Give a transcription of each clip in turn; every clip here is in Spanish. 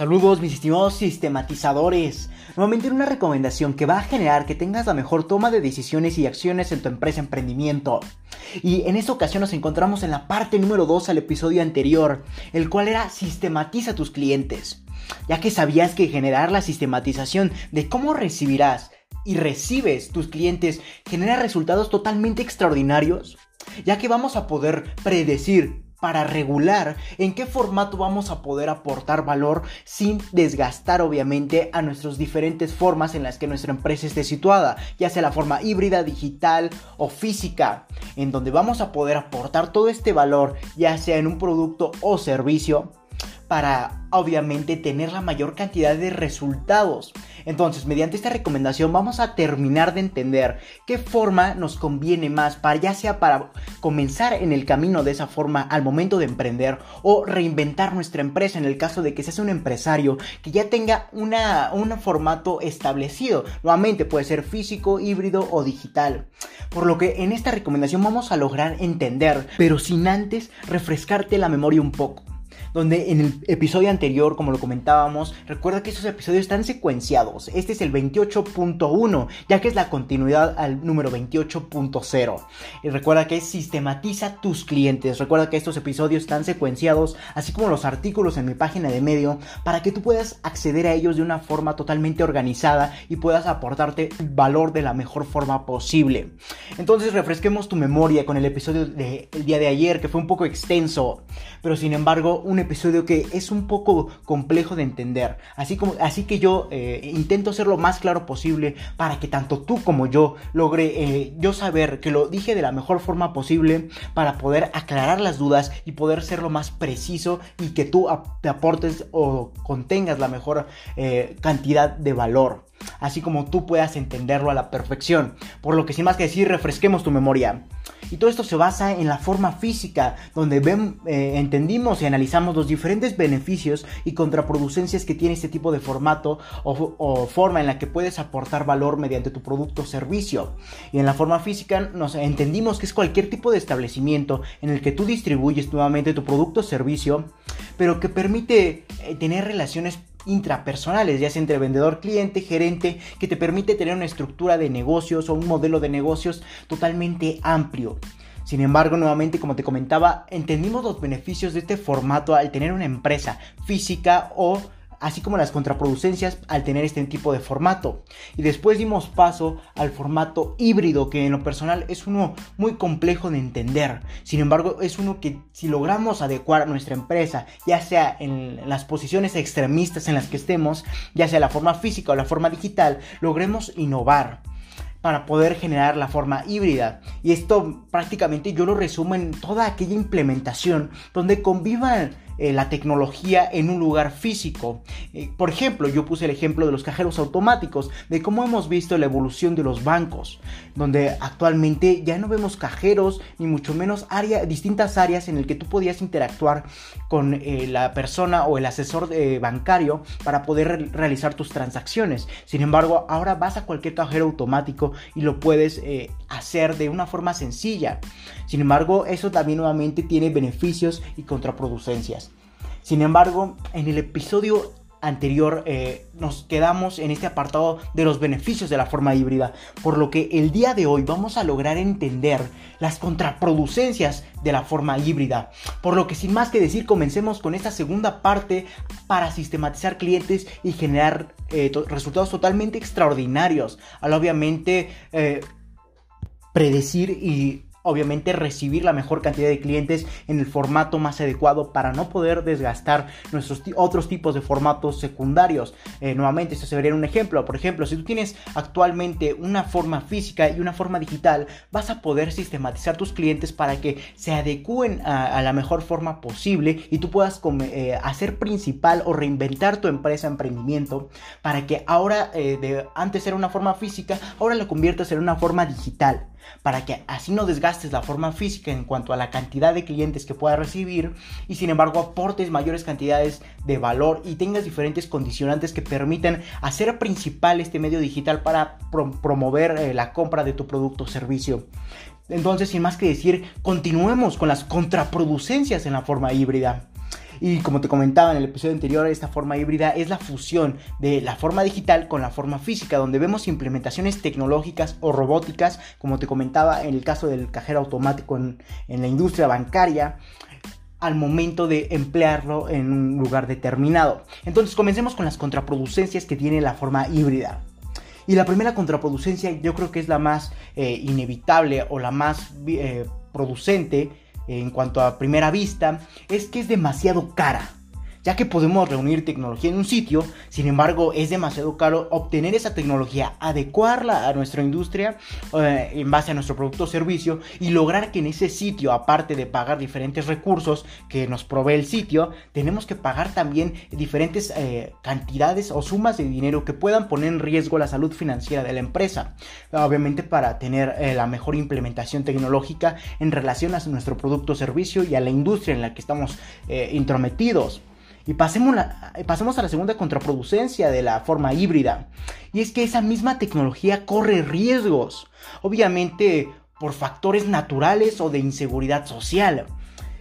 Saludos mis estimados sistematizadores. Nuevamente una recomendación que va a generar que tengas la mejor toma de decisiones y acciones en tu empresa emprendimiento. Y en esta ocasión nos encontramos en la parte número 2 al episodio anterior, el cual era sistematiza tus clientes. Ya que sabías que generar la sistematización de cómo recibirás y recibes tus clientes genera resultados totalmente extraordinarios, ya que vamos a poder predecir para regular en qué formato vamos a poder aportar valor sin desgastar obviamente a nuestras diferentes formas en las que nuestra empresa esté situada, ya sea la forma híbrida, digital o física, en donde vamos a poder aportar todo este valor, ya sea en un producto o servicio, para obviamente tener la mayor cantidad de resultados. Entonces, mediante esta recomendación vamos a terminar de entender qué forma nos conviene más para ya sea para comenzar en el camino de esa forma al momento de emprender o reinventar nuestra empresa en el caso de que seas un empresario que ya tenga una, un formato establecido. Nuevamente puede ser físico, híbrido o digital. Por lo que en esta recomendación vamos a lograr entender, pero sin antes refrescarte la memoria un poco donde en el episodio anterior, como lo comentábamos, recuerda que esos episodios están secuenciados. Este es el 28.1, ya que es la continuidad al número 28.0. Y recuerda que sistematiza tus clientes. Recuerda que estos episodios están secuenciados, así como los artículos en mi página de medio, para que tú puedas acceder a ellos de una forma totalmente organizada y puedas aportarte valor de la mejor forma posible. Entonces refresquemos tu memoria con el episodio del día de ayer, que fue un poco extenso, pero sin embargo un episodio que es un poco complejo de entender. Así, como, así que yo eh, intento ser lo más claro posible para que tanto tú como yo logre eh, yo saber que lo dije de la mejor forma posible para poder aclarar las dudas y poder ser lo más preciso y que tú te aportes o contengas la mejor eh, cantidad de valor así como tú puedas entenderlo a la perfección. Por lo que sin más que decir, refresquemos tu memoria. Y todo esto se basa en la forma física, donde eh, entendimos y analizamos los diferentes beneficios y contraproducencias que tiene este tipo de formato o, o, forma en la que puedes aportar valor mediante tu producto o servicio. Y en la forma física nos entendimos que es cualquier tipo de establecimiento en el que tú distribuyes nuevamente tu producto o servicio, pero que permite eh, tener relaciones intrapersonales, ya sea entre vendedor, cliente, gerente, que te permite tener una estructura de negocios o un modelo de negocios totalmente amplio. Sin embargo, nuevamente, como te comentaba, entendimos los beneficios de este formato al tener una empresa física o así como las contraproducencias al tener este tipo de formato. Y después dimos paso al formato híbrido, que en lo personal es uno muy complejo de entender. Sin embargo, es uno que si logramos adecuar nuestra empresa, ya sea en las posiciones extremistas en las que estemos, ya sea la forma física o la forma digital, logremos innovar para poder generar la forma híbrida. Y esto prácticamente yo lo resumo en toda aquella implementación donde convivan eh, la tecnología en un lugar físico. Eh, por ejemplo, yo puse el ejemplo de los cajeros automáticos, de cómo hemos visto la evolución de los bancos, donde actualmente ya no vemos cajeros, ni mucho menos área, distintas áreas en las que tú podías interactuar con eh, la persona o el asesor bancario para poder realizar tus transacciones. Sin embargo, ahora vas a cualquier cajero automático y lo puedes hacer de una forma sencilla. Sin embargo, eso también nuevamente tiene beneficios y contraproducencias. Sin embargo, en el episodio anterior eh, nos quedamos en este apartado de los beneficios de la forma híbrida, por lo que el día de hoy vamos a lograr entender las contraproducencias de la forma híbrida. Por lo que sin más que decir, comencemos con esta segunda parte para sistematizar clientes y generar eh, resultados totalmente extraordinarios, al obviamente eh, predecir y obviamente recibir la mejor cantidad de clientes en el formato más adecuado para no poder desgastar nuestros otros tipos de formatos secundarios. Eh, nuevamente, esto sería un ejemplo. Por ejemplo, si tú tienes actualmente una forma física y una forma digital, vas a poder sistematizar tus clientes para que se adecúen a, la mejor forma posible y tú puedas eh, hacer principal o reinventar tu empresa, emprendimiento, para que ahora, eh, de, antes era una forma física, ahora lo conviertas en una forma digital para que así no desgastes la forma física en cuanto a la cantidad de clientes que puedas recibir y sin embargo aportes mayores cantidades de valor y tengas diferentes condicionantes que permitan hacer principal este medio digital para promover eh, la compra de tu producto o servicio. Entonces, sin más que decir, continuemos con las contraproducencias en la forma híbrida. Y como te comentaba en el episodio anterior, esta forma híbrida es la fusión de la forma digital con la forma física, donde vemos implementaciones tecnológicas o robóticas, como te comentaba en el caso del cajero automático en, la industria bancaria al momento de emplearlo en un lugar determinado. Entonces comencemos con las contraproducencias que tiene la forma híbrida. Y la primera contraproducencia yo creo que es la más eh, inevitable o la más eh, producente en cuanto a primera vista, es que es demasiado cara ya que podemos reunir tecnología en un sitio, sin embargo es demasiado caro obtener esa tecnología, adecuarla a nuestra industria eh, en base a nuestro producto o servicio y lograr que en ese sitio, aparte de pagar diferentes recursos que nos provee el sitio, tenemos que pagar también diferentes eh, cantidades o sumas de dinero que puedan poner en riesgo la salud financiera de la empresa. Obviamente para tener eh, la mejor implementación tecnológica en relación a nuestro producto o servicio y a la industria en la que estamos intrometidos. Y pasemos, a la segunda contraproducencia de la forma híbrida. Y es que esa misma tecnología corre riesgos. Obviamente por factores naturales o de inseguridad social.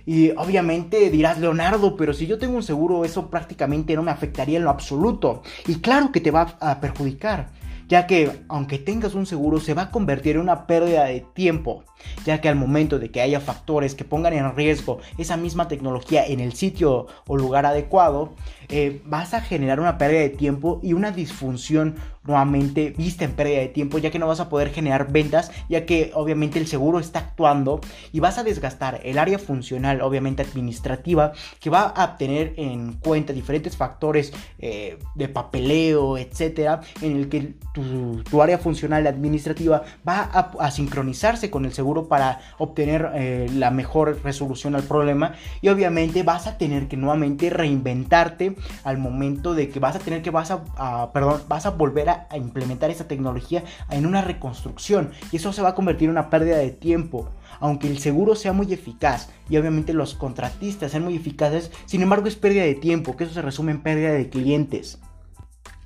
Y obviamente dirás, Leonardo, pero si yo tengo un seguro, eso prácticamente no me afectaría en lo absoluto. Y claro que te va a perjudicar ya que aunque tengas un seguro se va a convertir en una pérdida de tiempo, ya que al momento de que haya factores que pongan en riesgo esa misma tecnología en el sitio o lugar adecuado, eh, vas a generar una pérdida de tiempo y una disfunción nuevamente vista en pérdida de tiempo, ya que no vas a poder generar ventas, ya que obviamente el seguro está actuando y vas a desgastar el área funcional, obviamente administrativa, que va a tener en cuenta diferentes factores eh, de papeleo, etcétera, en el que tu, área funcional administrativa va a, sincronizarse con el seguro para obtener eh, la mejor resolución al problema. Y obviamente vas a tener que nuevamente reinventarte al momento de que vas a tener que vas a, perdón, vas a volver a, implementar esa tecnología en una reconstrucción. Y eso se va a convertir en una pérdida de tiempo aunque el seguro sea muy eficaz y obviamente los contratistas sean muy eficaces, sin embargo es pérdida de tiempo, que eso se resume en pérdida de clientes.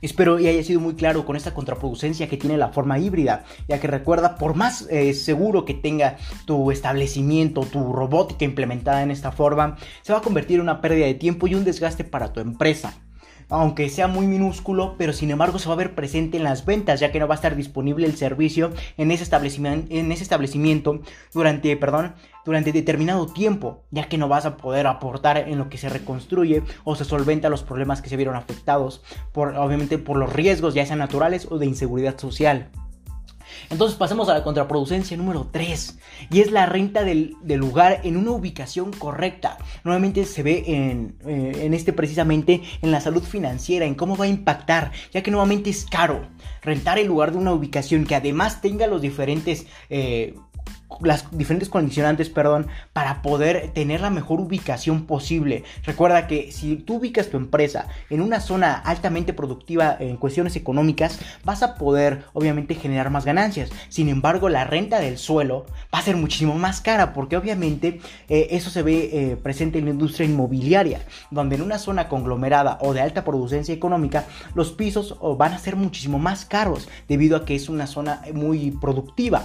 Espero y haya sido muy claro con esta contraproducencia que tiene la forma híbrida, ya que recuerda, por más eh, seguro que tenga tu establecimiento, tu robótica implementada en esta forma, se va a convertir en una pérdida de tiempo y un desgaste para tu empresa aunque sea muy minúsculo, pero sin embargo se va a ver presente en las ventas, ya que no va a estar disponible el servicio en ese establecimiento, durante, durante determinado tiempo, ya que no vas a poder aportar en lo que se reconstruye o se solventa los problemas que se vieron afectados, por, obviamente por los riesgos ya sean naturales o de inseguridad social. Entonces pasemos a la contraproducencia número 3 y es la renta del, lugar en una ubicación correcta. Nuevamente se ve en, eh, en, este precisamente en la salud financiera, en cómo va a impactar, ya que nuevamente es caro rentar el lugar de una ubicación que además tenga los diferentes... Eh, las diferentes condicionantes, perdón, para poder tener la mejor ubicación posible. Recuerda que si tú ubicas tu empresa en una zona altamente productiva en cuestiones económicas, vas a poder obviamente generar más ganancias. Sin embargo, la renta del suelo va a ser muchísimo más cara porque obviamente eh, eso se ve eh, presente en la industria inmobiliaria, donde en una zona conglomerada o de alta producción económica, los pisos van a ser muchísimo más caros debido a que es una zona muy productiva.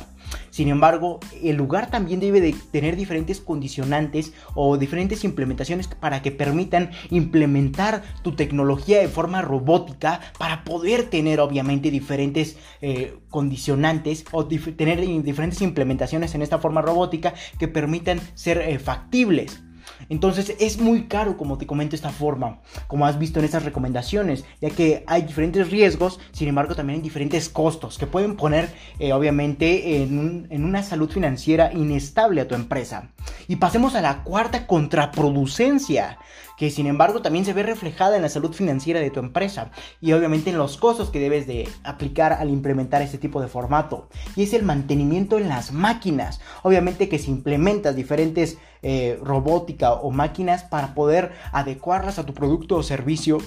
Sin embargo, el lugar también debe de tener diferentes condicionantes o diferentes implementaciones para que permitan implementar tu tecnología de forma robótica para poder tener obviamente diferentes eh, condicionantes o tener diferentes implementaciones en esta forma robótica que permitan ser eh, factibles. Entonces es muy caro, como te comento, esta forma, como has visto en estas recomendaciones, ya que hay diferentes riesgos, sin embargo también hay diferentes costos que pueden poner, eh, obviamente, en, en una salud financiera inestable a tu empresa. Y pasemos a la cuarta contraproducencia, que sin embargo también se ve reflejada en la salud financiera de tu empresa y obviamente en los costos que debes de aplicar al implementar este tipo de formato. Y es el mantenimiento en las máquinas. Obviamente que si implementas diferentes eh, robótica o máquinas para poder adecuarlas a tu producto o servicio,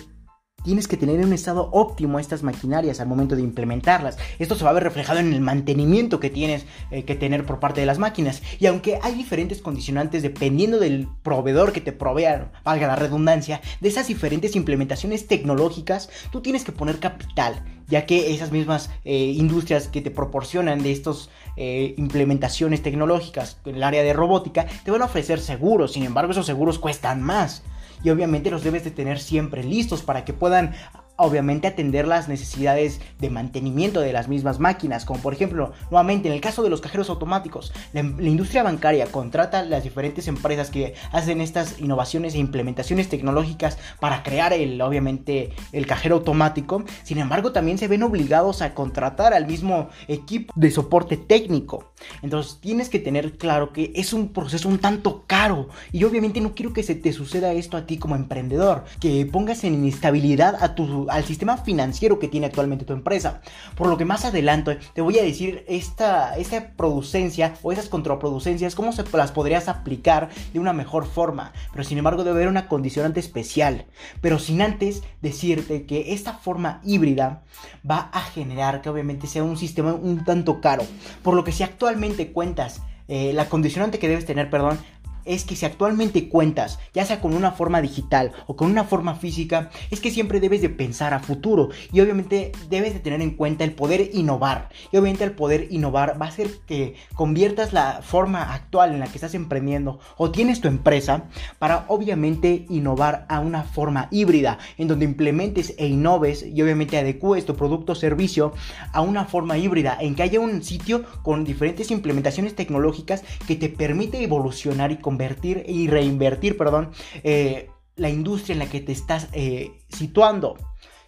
Tienes que tener en un estado óptimo estas maquinarias al momento de implementarlas. Esto se va a ver reflejado en el mantenimiento que tienes eh, que tener por parte de las máquinas. Y aunque hay diferentes condicionantes dependiendo del proveedor que te provea, valga la redundancia, de esas diferentes implementaciones tecnológicas, tú tienes que poner capital, ya que esas mismas eh, industrias que te proporcionan de estas eh, implementaciones tecnológicas en el área de robótica te van a ofrecer seguros. Sin embargo, esos seguros cuestan más. Y obviamente los debes de tener siempre listos para que puedan obviamente atender las necesidades de mantenimiento de las mismas máquinas, como por ejemplo, nuevamente en el caso de los cajeros automáticos, la, industria bancaria contrata las diferentes empresas que hacen estas innovaciones e implementaciones tecnológicas para crear el, obviamente, el cajero automático, sin embargo también se ven obligados a contratar al mismo equipo de soporte técnico. Entonces tienes que tener claro que es un proceso un tanto caro y obviamente no quiero que se te suceda esto a ti como emprendedor, que pongas en inestabilidad a tu al sistema financiero que tiene actualmente tu empresa. Por lo que más adelante te voy a decir esta, esta producencia o esas contraproducencias, cómo se las podrías aplicar de una mejor forma. Pero sin embargo debe haber una condicionante especial. Pero sin antes decirte que esta forma híbrida va a generar que obviamente sea un sistema un tanto caro. Por lo que si actualmente cuentas eh, la condicionante que debes tener, perdón, es que si actualmente cuentas, ya sea con una forma digital o con una forma física, es que siempre debes de pensar a futuro y obviamente debes de tener en cuenta el poder innovar. Y obviamente el poder innovar va a hacer que conviertas la forma actual en la que estás emprendiendo o tienes tu empresa para obviamente innovar a una forma híbrida en donde implementes e innoves y obviamente adecues tu producto o servicio a una forma híbrida en que haya un sitio con diferentes implementaciones tecnológicas que te permite evolucionar y convertir y reinvertir, perdón, eh, la industria en la que te estás eh, situando.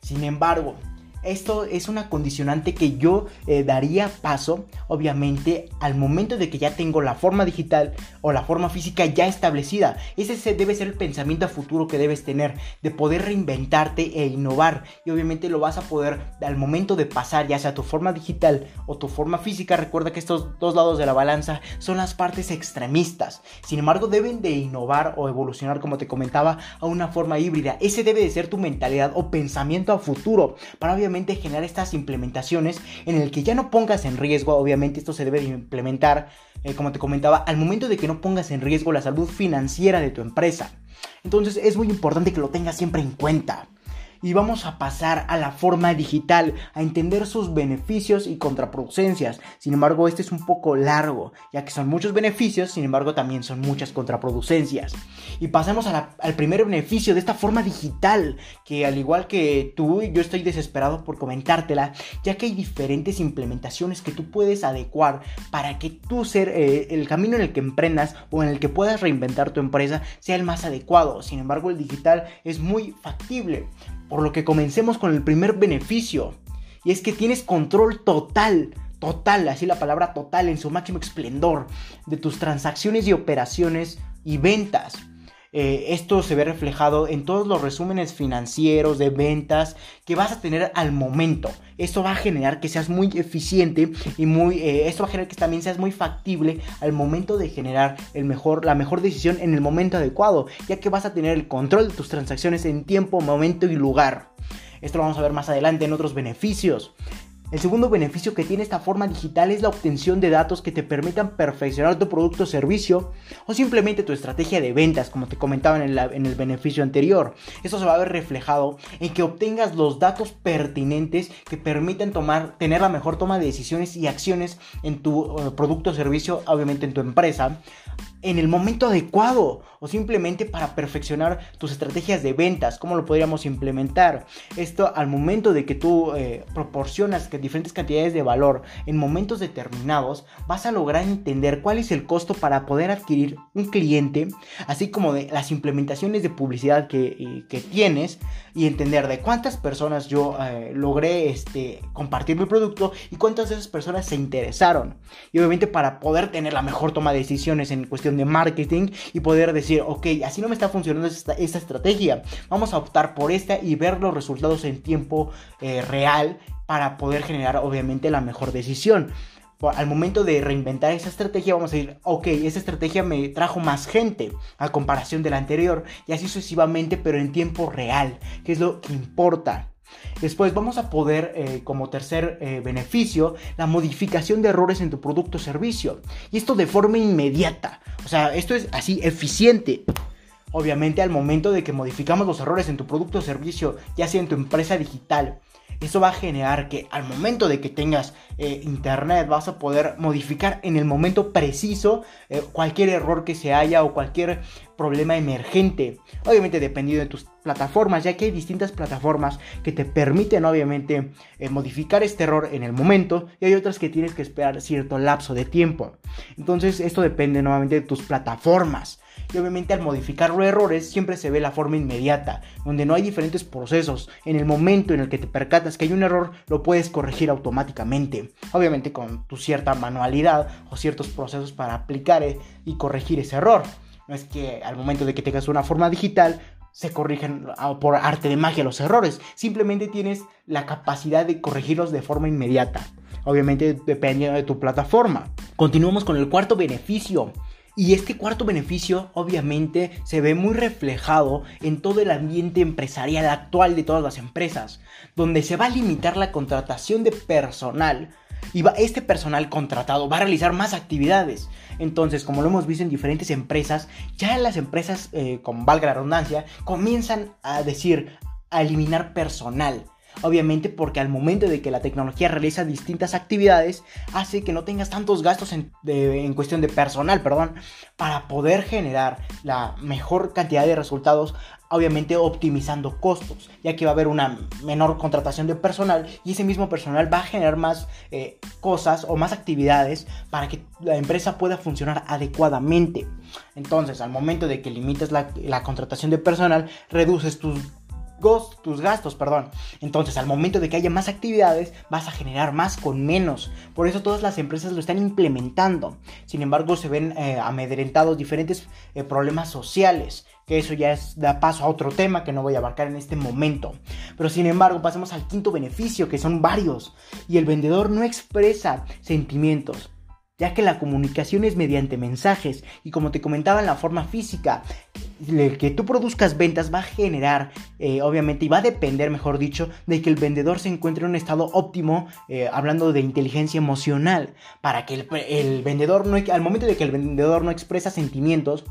Sin embargo, esto es una condicionante que yo eh, daría paso, obviamente, al momento de que ya tengo la forma digital o la forma física ya establecida. Ese debe ser el pensamiento a futuro que debes tener, de poder reinventarte e innovar. Y obviamente lo vas a poder al momento de pasar, ya sea tu forma digital o tu forma física. Recuerda que estos dos lados de la balanza son las partes extremistas. Sin embargo, deben de innovar o evolucionar, como te comentaba, a una forma híbrida. Ese debe de ser tu mentalidad o pensamiento a futuro para obviamente generar estas implementaciones en el que ya no pongas en riesgo, obviamente esto se debe de implementar, eh, como te comentaba, al momento de que no pongas en riesgo la salud financiera de tu empresa. Entonces es muy importante que lo tengas siempre en cuenta y vamos a pasar a la forma digital, a entender sus beneficios y contraproducencias. Sin embargo, este es un poco largo, ya que son muchos beneficios, sin embargo también son muchas contraproducencias. Y pasemos al primer beneficio de esta forma digital, que al igual que tú, yo estoy desesperado por comentártela, ya que hay diferentes implementaciones que tú puedes adecuar para que tú ser eh, el camino en el que emprendas o en el que puedas reinventar tu empresa sea el más adecuado. Sin embargo, el digital es muy factible. Por lo que comencemos con el primer beneficio. Y es que tienes control total, total, así la palabra total en su máximo esplendor, de tus transacciones y operaciones y ventas. Eh, esto se ve reflejado en todos los resúmenes financieros de ventas que vas a tener al momento. Esto va a generar que seas muy eficiente y muy, eh, esto va a generar que también seas muy factible al momento de generar el mejor, la mejor decisión en el momento adecuado, ya que vas a tener el control de tus transacciones en tiempo, momento y lugar. Esto lo vamos a ver más adelante en otros beneficios. El segundo beneficio que tiene esta forma digital es la obtención de datos que te permitan perfeccionar tu producto o servicio o simplemente tu estrategia de ventas, como te comentaba en el, beneficio anterior. Esto se va a ver reflejado en que obtengas los datos pertinentes que permitan tomar, tener la mejor toma de decisiones y acciones en tu eh, producto o servicio, obviamente en tu empresa, en el momento adecuado o simplemente para perfeccionar tus estrategias de ventas, cómo lo podríamos implementar. Esto al momento de que tú eh, proporcionas diferentes cantidades de valor en momentos determinados, vas a lograr entender cuál es el costo para poder adquirir un cliente, así como de las implementaciones de publicidad que, que tienes y entender de cuántas personas yo eh, logré este, compartir mi producto y cuántas de esas personas se interesaron. Y obviamente para poder tener la mejor toma de decisiones en cuestión de marketing y poder decir, ok, así no me está funcionando esta, estrategia, vamos a optar por esta y ver los resultados en tiempo eh, real para poder generar obviamente la mejor decisión al momento de reinventar esa estrategia vamos a decir, ok, esa estrategia me trajo más gente a comparación de la anterior y así sucesivamente, pero en tiempo real, que es lo que importa. Después vamos a poder, eh, como tercer eh, beneficio, la modificación de errores en tu producto o servicio. Y esto de forma inmediata. O sea, esto es así eficiente. Obviamente al momento de que modificamos los errores en tu producto o servicio, ya sea en tu empresa digital, eso va a generar que al momento de que tengas eh, internet vas a poder modificar en el momento preciso cualquier error que se haya o cualquier problema emergente. Obviamente dependiendo de tus plataformas, ya que hay distintas plataformas que te permiten obviamente eh, modificar este error en el momento y hay otras que tienes que esperar cierto lapso de tiempo. Entonces esto depende nuevamente de tus plataformas. Y obviamente al modificar los errores siempre se ve la forma inmediata, donde no hay diferentes procesos. En el momento en el que te percatas que hay un error, lo puedes corregir automáticamente. Obviamente con tu cierta manualidad o ciertos procesos para aplicar eh, y corregir ese error. No es que al momento de que tengas una forma digital se corrigen ah, por arte de magia los errores. Simplemente tienes la capacidad de corregirlos de forma inmediata. Obviamente dependiendo de tu plataforma. Continuamos con el cuarto beneficio. Y este cuarto beneficio obviamente se ve muy reflejado en todo el ambiente empresarial actual de todas las empresas, donde se va a limitar la contratación de personal y este personal contratado va a realizar más actividades. Entonces, como lo hemos visto en diferentes empresas, ya las empresas, eh, con valga la redundancia, comienzan a decir, a eliminar personal. Obviamente porque al momento de que la tecnología realiza distintas actividades, hace que no tengas tantos gastos en, en, cuestión de personal, perdón, para poder generar la mejor cantidad de resultados obviamente optimizando costos, ya que va a haber una menor contratación de personal y ese mismo personal va a generar más eh, cosas o más actividades para que la empresa pueda funcionar adecuadamente. Entonces, al momento de que limites la, la contratación de personal, reduces tus tus gastos, perdón. Entonces, al momento de que haya más actividades, vas a generar más con menos. Por eso todas las empresas lo están implementando. Sin embargo, se ven eh, amedrentados diferentes eh, problemas sociales que eso ya es, da paso a otro tema que no voy a abarcar en este momento. Pero sin embargo, pasemos al quinto beneficio, que son varios, y el vendedor no expresa sentimientos ya que la comunicación es mediante mensajes. Y como te comentaba en la forma física, el que tú produzcas ventas va a generar, eh, obviamente, y va a depender, mejor dicho, de que el vendedor se encuentre en un estado óptimo, eh, hablando de inteligencia emocional, para que el, vendedor, no, al momento de que el vendedor no expresa sentimientos,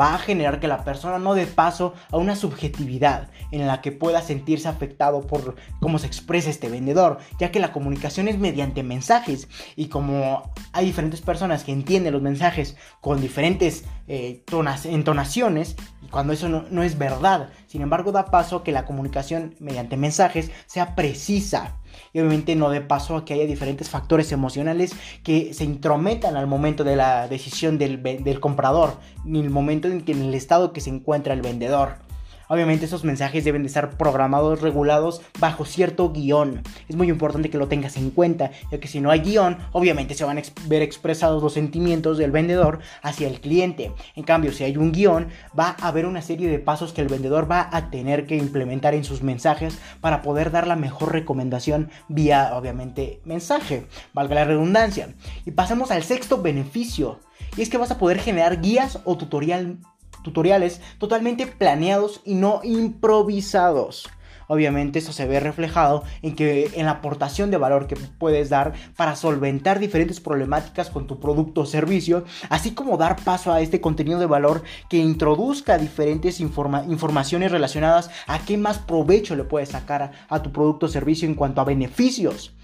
va a generar que la persona no dé paso a una subjetividad en la que pueda sentirse afectado por cómo se expresa este vendedor, ya que la comunicación es mediante mensajes. Y como hay diferentes personas que entienden los mensajes con diferentes eh, entonaciones, y cuando eso no, es verdad. Sin embargo, da paso a que la comunicación mediante mensajes sea precisa. Y obviamente no dé paso a que haya diferentes factores emocionales que se intrometan al momento de la decisión del, del comprador, ni el momento en, que, en el estado que se encuentra el vendedor. Obviamente esos mensajes deben de estar programados, regulados bajo cierto guion. Es muy importante que lo tengas en cuenta, ya que si no hay guion, obviamente se van a ver expresados los sentimientos del vendedor hacia el cliente. En cambio, si hay un guion, va a haber una serie de pasos que el vendedor va a tener que implementar en sus mensajes para poder dar la mejor recomendación vía, obviamente, mensaje. Valga la redundancia. Y pasamos al sexto beneficio. Y es que vas a poder generar guías o tutorial tutoriales totalmente planeados y no improvisados. Obviamente eso se ve reflejado en que en la aportación de valor que puedes dar para solventar diferentes problemáticas con tu producto o servicio, así como dar paso a este contenido de valor que introduzca diferentes informaciones relacionadas a qué más provecho le puedes sacar a tu producto o servicio en cuanto a beneficios.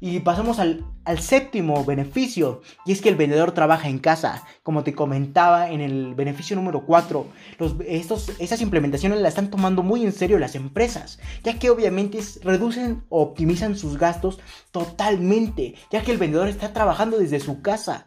Y pasamos al, séptimo beneficio, y es que el vendedor trabaja en casa. Como te comentaba en el beneficio número 4, estos, esas implementaciones las están tomando muy en serio las empresas, ya que obviamente reducen o optimizan sus gastos totalmente, ya que el vendedor está trabajando desde su casa.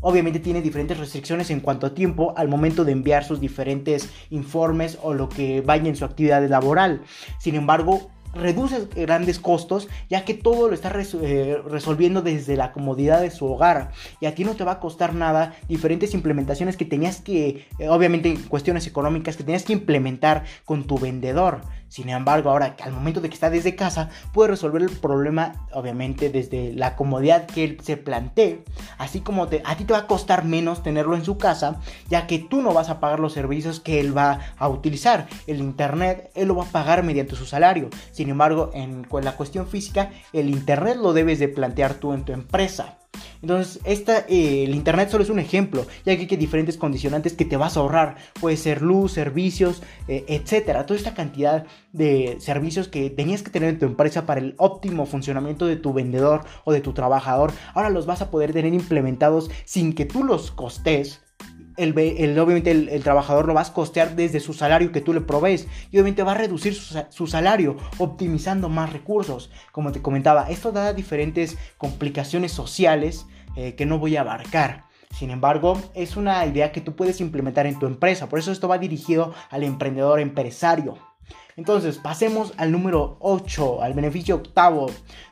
Obviamente tiene diferentes restricciones en cuanto a tiempo al momento de enviar sus diferentes informes o lo que vaya en su actividad laboral. Sin embargo, reduce grandes costos ya que todo lo está eh, resolviendo desde la comodidad de su hogar. Y a ti no te va a costar nada diferentes implementaciones que tenías que eh, obviamente cuestiones económicas que tenías que implementar con tu vendedor sin embargo, ahora que al momento de que está desde casa, puede resolver el problema, obviamente, desde la comodidad que él se plantee. Así como a ti te va a costar menos tenerlo en su casa, ya que tú no vas a pagar los servicios que él va a utilizar. El internet, él lo va a pagar mediante su salario. Sin embargo, en la cuestión física, el internet lo debes de plantear tú en tu empresa. Entonces, esta, eh, el Internet solo es un ejemplo, ya que hay diferentes condicionantes que te vas a ahorrar. Puede ser luz, servicios, eh, etcétera. Toda esta cantidad de servicios que tenías que tener en tu empresa para el óptimo funcionamiento de tu vendedor o de tu trabajador, ahora los vas a poder tener implementados sin que tú los costes el, obviamente el, trabajador lo vas a costear desde su salario que tú le provees y obviamente va a reducir su, salario optimizando más recursos. Como te comentaba, esto da diferentes complicaciones sociales eh, que no voy a abarcar. Sin embargo, es una idea que tú puedes implementar en tu empresa. Por eso esto va dirigido al emprendedor empresario. Entonces, pasemos al número 8, al beneficio octavo,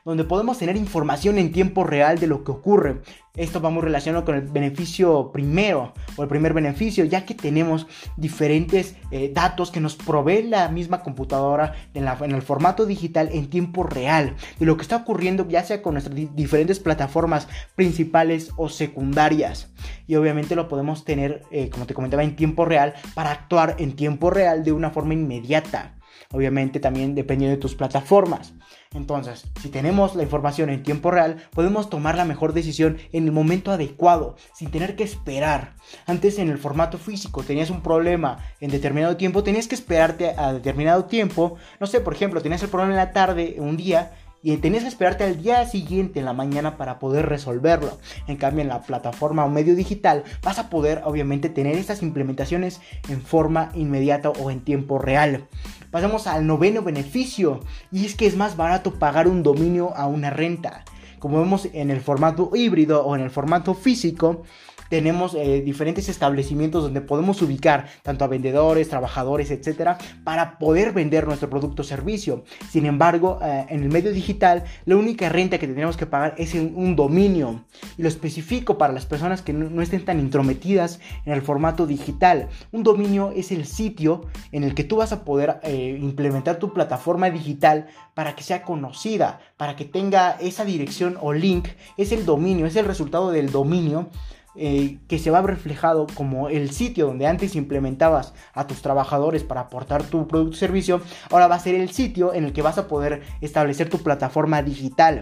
donde podemos tener información en tiempo real de lo que ocurre. Esto va muy relacionado con el beneficio primero o el primer beneficio, ya que tenemos diferentes eh, datos que nos provee la misma computadora en, en, el formato digital en tiempo real de lo que está ocurriendo, ya sea con nuestras diferentes plataformas principales o secundarias. Y obviamente lo podemos tener, eh, como te comentaba, en tiempo real para actuar en tiempo real de una forma inmediata. Obviamente también dependiendo de tus plataformas. Entonces, si tenemos la información en tiempo real, podemos tomar la mejor decisión en el momento adecuado, sin tener que esperar. Antes en el formato físico tenías un problema en determinado tiempo, tenías que esperarte a determinado tiempo. No sé, por ejemplo, tenías el problema en la tarde, un día, y tenías que esperarte al día siguiente en la mañana para poder resolverlo. En cambio, en la plataforma o medio digital vas a poder obviamente tener estas implementaciones en forma inmediata o en tiempo real. Pasamos al noveno beneficio y es que es más barato pagar un dominio a una renta. Como vemos en el formato híbrido o en el formato físico, tenemos eh, diferentes establecimientos donde podemos ubicar tanto a vendedores, trabajadores, etcétera, para poder vender nuestro producto o servicio. Sin embargo, eh, en el medio digital, la única renta que tendríamos que pagar es un dominio. Y lo especifico para las personas que no, estén tan intrometidas en el formato digital. Un dominio es el sitio en el que tú vas a poder eh, implementar tu plataforma digital para que sea conocida, para que tenga esa dirección o link. Es el dominio, es el resultado del dominio eh, que se va reflejado como el sitio donde antes implementabas a tus trabajadores para aportar tu producto o servicio, ahora va a ser el sitio en el que vas a poder establecer tu plataforma digital.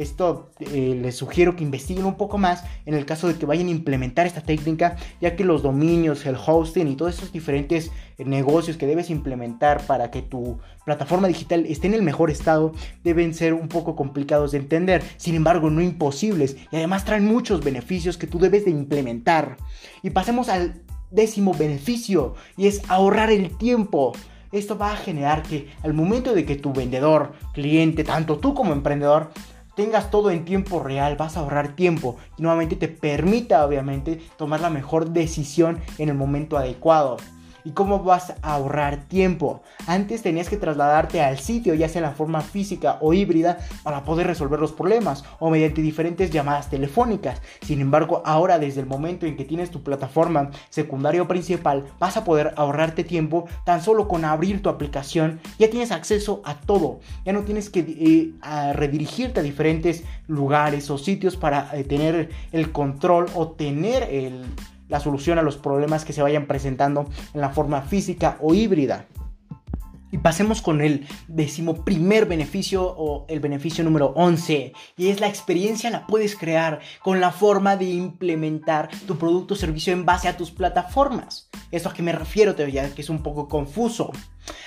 Esto eh, les sugiero que investiguen un poco más en el caso de que vayan a implementar esta técnica, ya que los dominios, el hosting y todos esos diferentes eh, negocios que debes implementar para que tu plataforma digital esté en el mejor estado deben ser un poco complicados de entender, sin embargo no imposibles y además traen muchos beneficios que tú debes de implementar. Y pasemos al décimo beneficio y es ahorrar el tiempo. Esto va a generar que al momento de que tu vendedor, cliente, tanto tú como emprendedor, tengas todo en tiempo real, vas a ahorrar tiempo y nuevamente te permita obviamente tomar la mejor decisión en el momento adecuado. ¿Y cómo vas a ahorrar tiempo? Antes tenías que trasladarte al sitio, ya sea en la forma física o híbrida, para poder resolver los problemas o mediante diferentes llamadas telefónicas. Sin embargo, ahora desde el momento en que tienes tu plataforma secundaria o principal, vas a poder ahorrarte tiempo tan solo con abrir tu aplicación. Ya tienes acceso a todo. Ya no tienes que eh, redirigirte a diferentes lugares o sitios para eh, tener el control o tener el la solución a los problemas que se vayan presentando en la forma física o híbrida. Y pasemos con el décimo primer beneficio o el beneficio número 11. Y es la experiencia la puedes crear con la forma de implementar tu producto o servicio en base a tus plataformas. Esto a qué me refiero, te ya que es un poco confuso.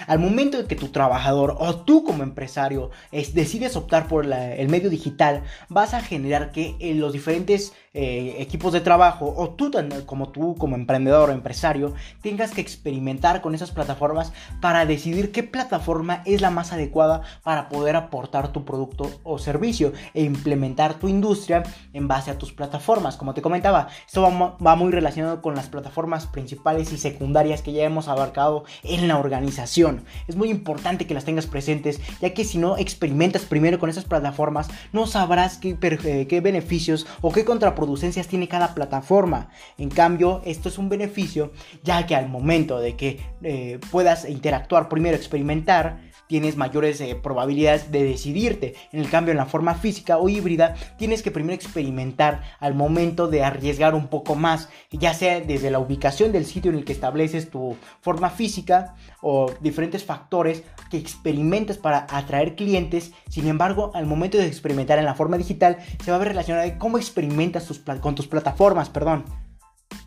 Al momento de que tu trabajador o tú como empresario decides optar por el medio digital, vas a generar que en los diferentes eh, equipos de trabajo o tú como tú como emprendedor o empresario tengas que experimentar con esas plataformas para decidir qué plataforma es la más adecuada para poder aportar tu producto o servicio e implementar tu industria en base a tus plataformas. Como te comentaba, esto va muy relacionado con las plataformas principales y secundarias que ya hemos abarcado en la organización es muy importante que las tengas presentes, ya que si no experimentas primero con esas plataformas, no sabrás qué, eh, qué beneficios o qué contraproducencias tiene cada plataforma. En cambio, esto es un beneficio, ya que al momento de que eh, puedas interactuar primero, experimentar, tienes mayores eh, probabilidades de decidirte. En el cambio, en la forma física o híbrida, tienes que primero experimentar al momento de arriesgar un poco más, ya sea desde la ubicación del sitio en el que estableces tu forma física o diferentes factores que experimentas para atraer clientes. Sin embargo, al momento de experimentar en la forma digital, se va a ver relacionado con cómo experimentas tus con tus plataformas, perdón.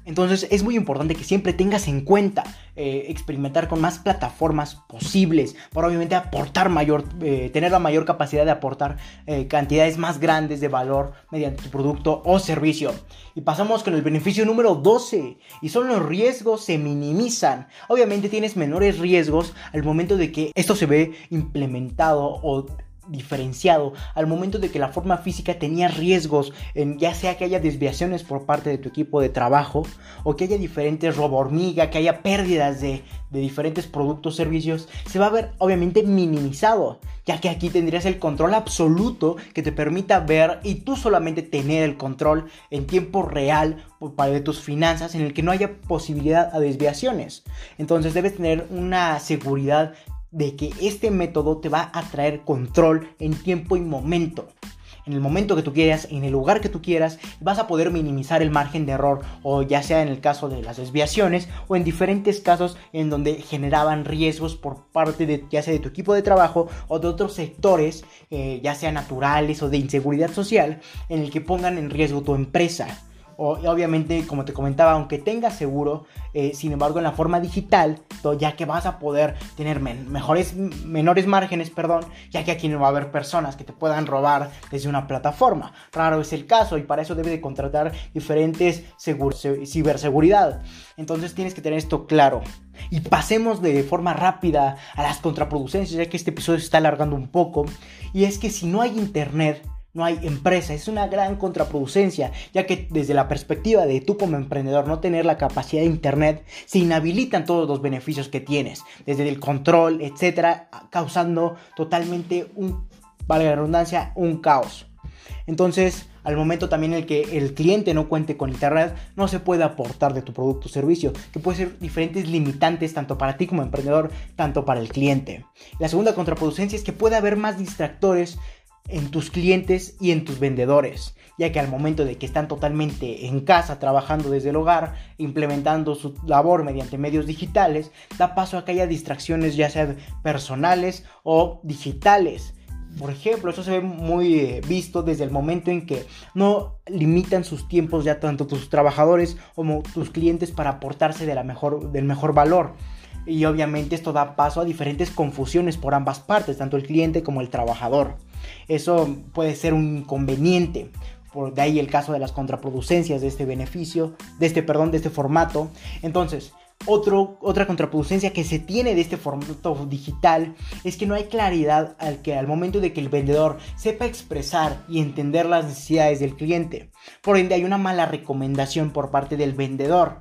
Entonces es muy importante que siempre tengas en cuenta eh, experimentar con más plataformas posibles para obviamente aportar mayor, eh, tener la mayor capacidad de aportar eh, cantidades más grandes de valor mediante tu producto o servicio. Y pasamos con el beneficio número 12 y son los riesgos se minimizan. Obviamente tienes menores riesgos al momento de que esto se ve implementado o diferenciado al momento de que la forma física tenía riesgos, en, ya sea que haya desviaciones por parte de tu equipo de trabajo o que haya diferentes robo hormiga, que haya pérdidas de, de diferentes productos servicios, se va a ver obviamente minimizado, ya que aquí tendrías el control absoluto que te permita ver y tú solamente tener el control en tiempo real de tus finanzas en el que no haya posibilidad a desviaciones. Entonces debes tener una seguridad de que este método te va a traer control en tiempo y momento. En el momento que tú quieras, en el lugar que tú quieras, vas a poder minimizar el margen de error, o ya sea en el caso de las desviaciones, o en diferentes casos en donde generaban riesgos por parte de ya sea de tu equipo de trabajo o de otros sectores, eh, ya sea naturales o de inseguridad social, en el que pongan en riesgo tu empresa obviamente, como te comentaba, aunque tengas seguro, eh, sin embargo, en la forma digital, ya que vas a poder tener mejores, menores márgenes, perdón, ya que aquí no va a haber personas que te puedan robar desde una plataforma. Raro es el caso y para eso debes de contratar diferentes ciberseguridad. Entonces tienes que tener esto claro. Y pasemos de forma rápida a las contraproducencias, ya que este episodio se está alargando un poco. Y es que si no hay internet, no hay empresa. Es una gran contraproducencia, ya que desde la perspectiva de tú como emprendedor no tener la capacidad de Internet, se inhabilitan todos los beneficios que tienes, desde el control, etcétera, causando totalmente un, vale la redundancia, un caos. Entonces, al momento también en el que el cliente no cuente con internet, no se puede aportar de tu producto o servicio, que puede ser diferentes limitantes tanto para ti como emprendedor, tanto para el cliente. La segunda contraproducencia es que puede haber más distractores en tus clientes y en tus vendedores, ya que al momento de que están totalmente en casa trabajando desde el hogar, implementando su labor mediante medios digitales, da paso a que haya distracciones ya sean personales o digitales. Por ejemplo, eso se ve muy eh, visto desde el momento en que no limitan sus tiempos ya tanto tus trabajadores como tus clientes para aportarse de la mejor, del mejor valor. Y obviamente esto da paso a diferentes confusiones por ambas partes, tanto el cliente como el trabajador. Eso puede ser un inconveniente. Por de ahí el caso de las contraproducencias de este beneficio, de este, perdón, de este formato. Entonces, otra contraproducencia que se tiene de este formato digital es que no hay claridad al que al momento de que el vendedor sepa expresar y entender las necesidades del cliente. Por ende hay una mala recomendación por parte del vendedor.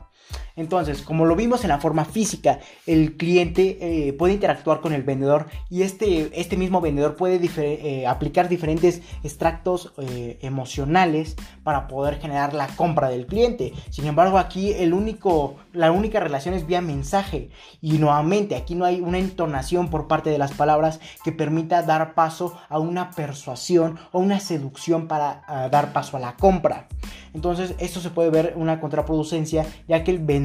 Entonces, como lo vimos en la forma física, el cliente eh, puede interactuar con el vendedor y este, este mismo vendedor puede eh, aplicar diferentes extractos eh, emocionales para poder generar la compra del cliente. Sin embargo, aquí el único, la única relación es vía mensaje y nuevamente aquí no hay una entonación por parte de las palabras que permita dar paso a una persuasión o una seducción para dar paso a la compra. Entonces, esto se puede ver una contraproducencia ya que el vendedor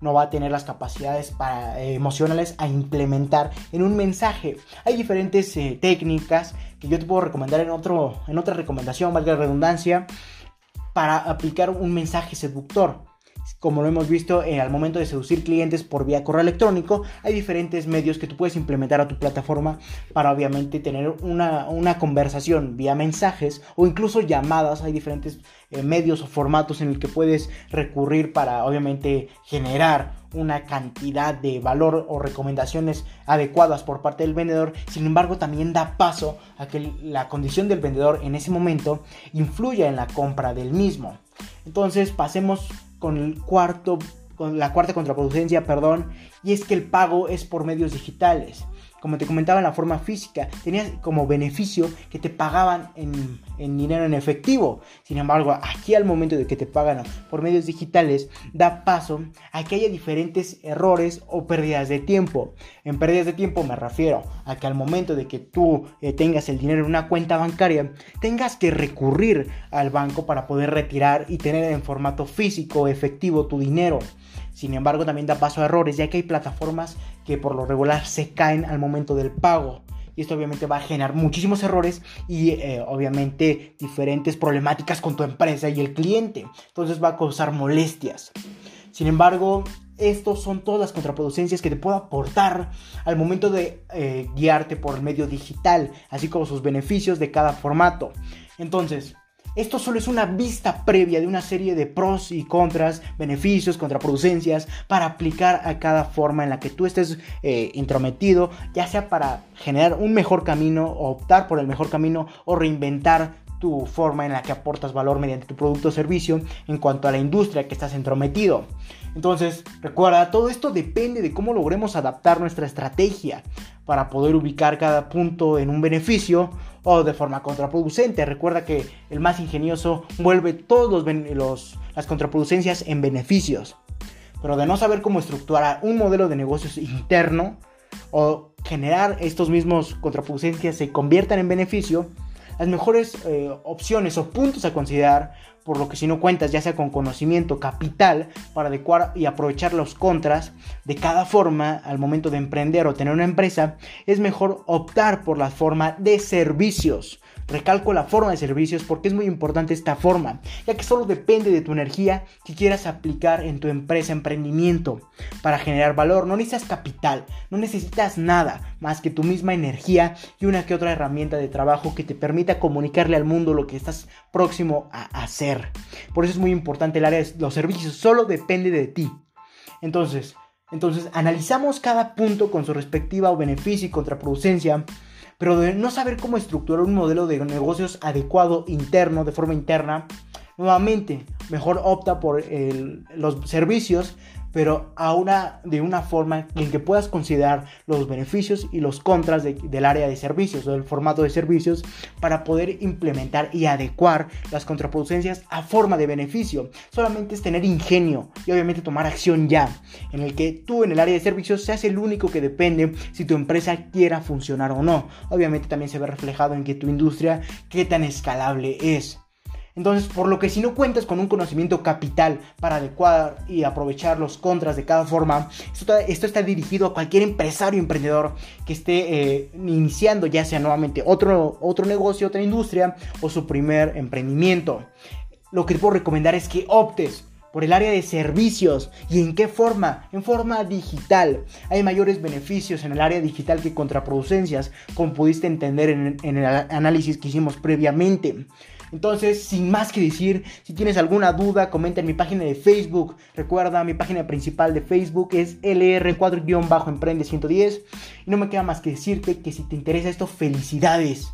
no va a tener las capacidades para, eh, emocionales a implementar en un mensaje. Hay diferentes eh, técnicas que yo te puedo recomendar en, otro, en otra recomendación, valga la redundancia, para aplicar un mensaje seductor como lo hemos visto eh, al momento de seducir clientes por vía correo electrónico, hay diferentes medios que tú puedes implementar a tu plataforma para obviamente tener una, conversación vía mensajes o incluso llamadas. Hay diferentes eh, medios o formatos en el que puedes recurrir para obviamente generar una cantidad de valor o recomendaciones adecuadas por parte del vendedor. Sin embargo, también da paso a que la condición del vendedor en ese momento influya en la compra del mismo. Entonces, pasemos con el cuarto con la cuarta contraproducencia, perdón, y es que el pago es por medios digitales como te comentaba en la forma física, tenías como beneficio que te pagaban en, dinero en efectivo. Sin embargo, aquí al momento de que te pagan por medios digitales, da paso a que haya diferentes errores o pérdidas de tiempo. En pérdidas de tiempo me refiero a que al momento de que tú eh, tengas el dinero en una cuenta bancaria, tengas que recurrir al banco para poder retirar y tener en formato físico efectivo tu dinero. Sin embargo, también da paso a errores, ya que hay plataformas que por lo regular se caen al momento del pago, y esto obviamente va a generar muchísimos errores y eh, obviamente diferentes problemáticas con tu empresa y el cliente. Entonces va a causar molestias. Sin embargo, estos son todas las contraproducencias que te puedo aportar al momento de eh, guiarte por el medio digital, así como sus beneficios de cada formato. Entonces, esto solo es una vista previa de una serie de pros y contras, beneficios, contraproducencias para aplicar a cada forma en la que tú estés eh, intrometido, ya sea para generar un mejor camino, optar por el mejor camino o reinventar tu forma en la que aportas valor mediante tu producto o servicio en cuanto a la industria que estás entrometido. Entonces, recuerda, todo esto depende de cómo logremos adaptar nuestra estrategia para poder ubicar cada punto en un beneficio o de forma contraproducente. Recuerda que el más ingenioso vuelve todas las contraproducencias en beneficios. Pero de no saber cómo estructurar un modelo de negocios interno o generar estos mismos contraproducencias se conviertan en beneficio, las mejores eh, opciones o puntos a considerar, por lo que si no cuentas ya sea con conocimiento capital para adecuar y aprovechar los contras de cada forma al momento de emprender o tener una empresa, es mejor optar por la forma de servicios Recalco la forma de servicios porque es muy importante esta forma, ya que solo depende de tu energía que quieras aplicar en tu empresa, emprendimiento, para generar valor. No necesitas capital, no necesitas nada más que tu misma energía y una que otra herramienta de trabajo que te permita comunicarle al mundo lo que estás próximo a hacer. Por eso es muy importante el área de los servicios, solo depende de ti. Entonces, entonces analizamos cada punto con su respectiva beneficio y contraproducencia pero de no saber cómo estructurar un modelo de negocios adecuado interno, de forma interna, nuevamente, mejor opta por los servicios pero a de una forma en que puedas considerar los beneficios y los contras del área de servicios o del formato de servicios para poder implementar y adecuar las contraproducencias a forma de beneficio. Solamente es tener ingenio y obviamente tomar acción ya, en el que tú en el área de servicios seas el único que depende si tu empresa quiera funcionar o no. Obviamente también se ve reflejado en que tu industria qué tan escalable es. Entonces, por lo que si no cuentas con un conocimiento capital para adecuar y aprovechar los contras de cada forma, esto está, dirigido a cualquier empresario emprendedor que esté eh, iniciando ya sea nuevamente otro, otro negocio, otra industria o su primer emprendimiento. Lo que te puedo recomendar es que optes por el área de servicios y en qué forma, en forma digital. Hay mayores beneficios en el área digital que contraproducencias, como pudiste entender en, en el análisis que hicimos previamente. Entonces, sin más que decir, si tienes alguna duda, comenta en mi página de Facebook. Recuerda, mi página principal de Facebook es LR4-Emprende110. Y no me queda más que decirte que si te interesa esto, felicidades.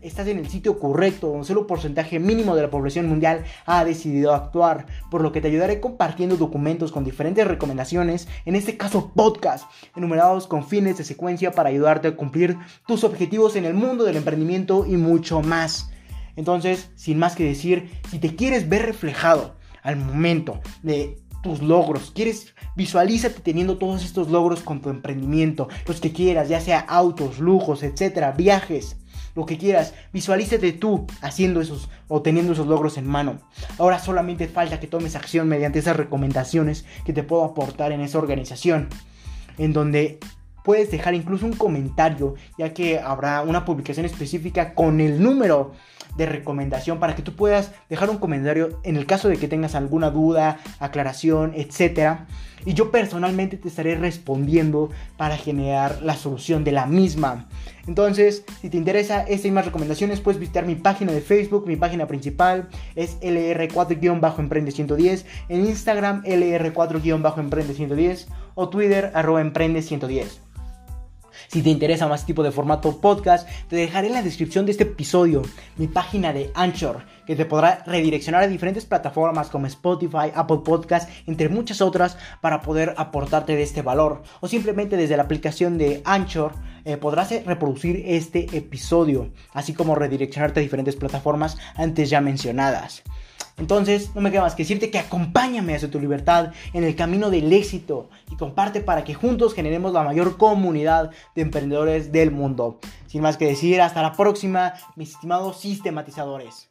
Estás en el sitio correcto, donde solo un porcentaje mínimo de la población mundial ha decidido actuar, por lo que te ayudaré compartiendo documentos con diferentes recomendaciones, en este caso podcast, enumerados con fines de secuencia para ayudarte a cumplir tus objetivos en el mundo del emprendimiento y mucho más. Entonces, sin más que decir, si te quieres ver reflejado al momento de tus logros, quieres visualízate teniendo todos estos logros con tu emprendimiento, los que quieras, ya sea autos, lujos, etcétera, viajes, lo que quieras, visualízate tú haciendo esos o teniendo esos logros en mano. Ahora solamente falta que tomes acción mediante esas recomendaciones que te puedo aportar en esa organización, en donde puedes dejar incluso un comentario, ya que habrá una publicación específica con el número de recomendación para que tú puedas dejar un comentario en el caso de que tengas alguna duda, aclaración, etc. Y yo personalmente te estaré respondiendo para generar la solución de la misma. Entonces, si te interesa esta y más recomendaciones, puedes visitar mi página de Facebook, mi página principal es LR4-Emprende110, en Instagram LR4-Emprende110 o Twitter arroba Emprende110. Si te interesa más tipo de formato podcast, te dejaré en la descripción de este episodio mi página de Anchor, que te podrá redireccionar a diferentes plataformas como Spotify, Apple Podcast, entre muchas otras, para poder aportarte de este valor. O simplemente desde la aplicación de Anchor eh, podrás reproducir este episodio, así como redireccionarte a diferentes plataformas antes ya mencionadas. Entonces, no me queda más que decirte que acompáñame hacia tu libertad en el camino del éxito y comparte para que juntos generemos la mayor comunidad de emprendedores del mundo. Sin más que decir, hasta la próxima, mis estimados sistematizadores.